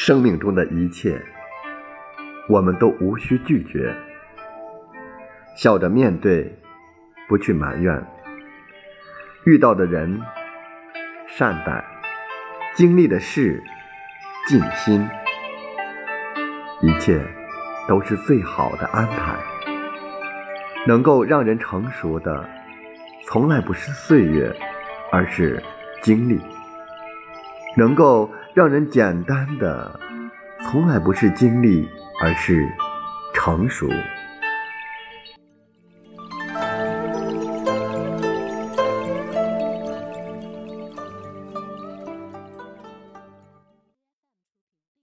生命中的一切，我们都无需拒绝，笑着面对，不去埋怨。遇到的人善待，经历的事尽心，一切都是最好的安排。能够让人成熟的，从来不是岁月，而是经历。能够让人简单的，从来不是经历，而是成熟。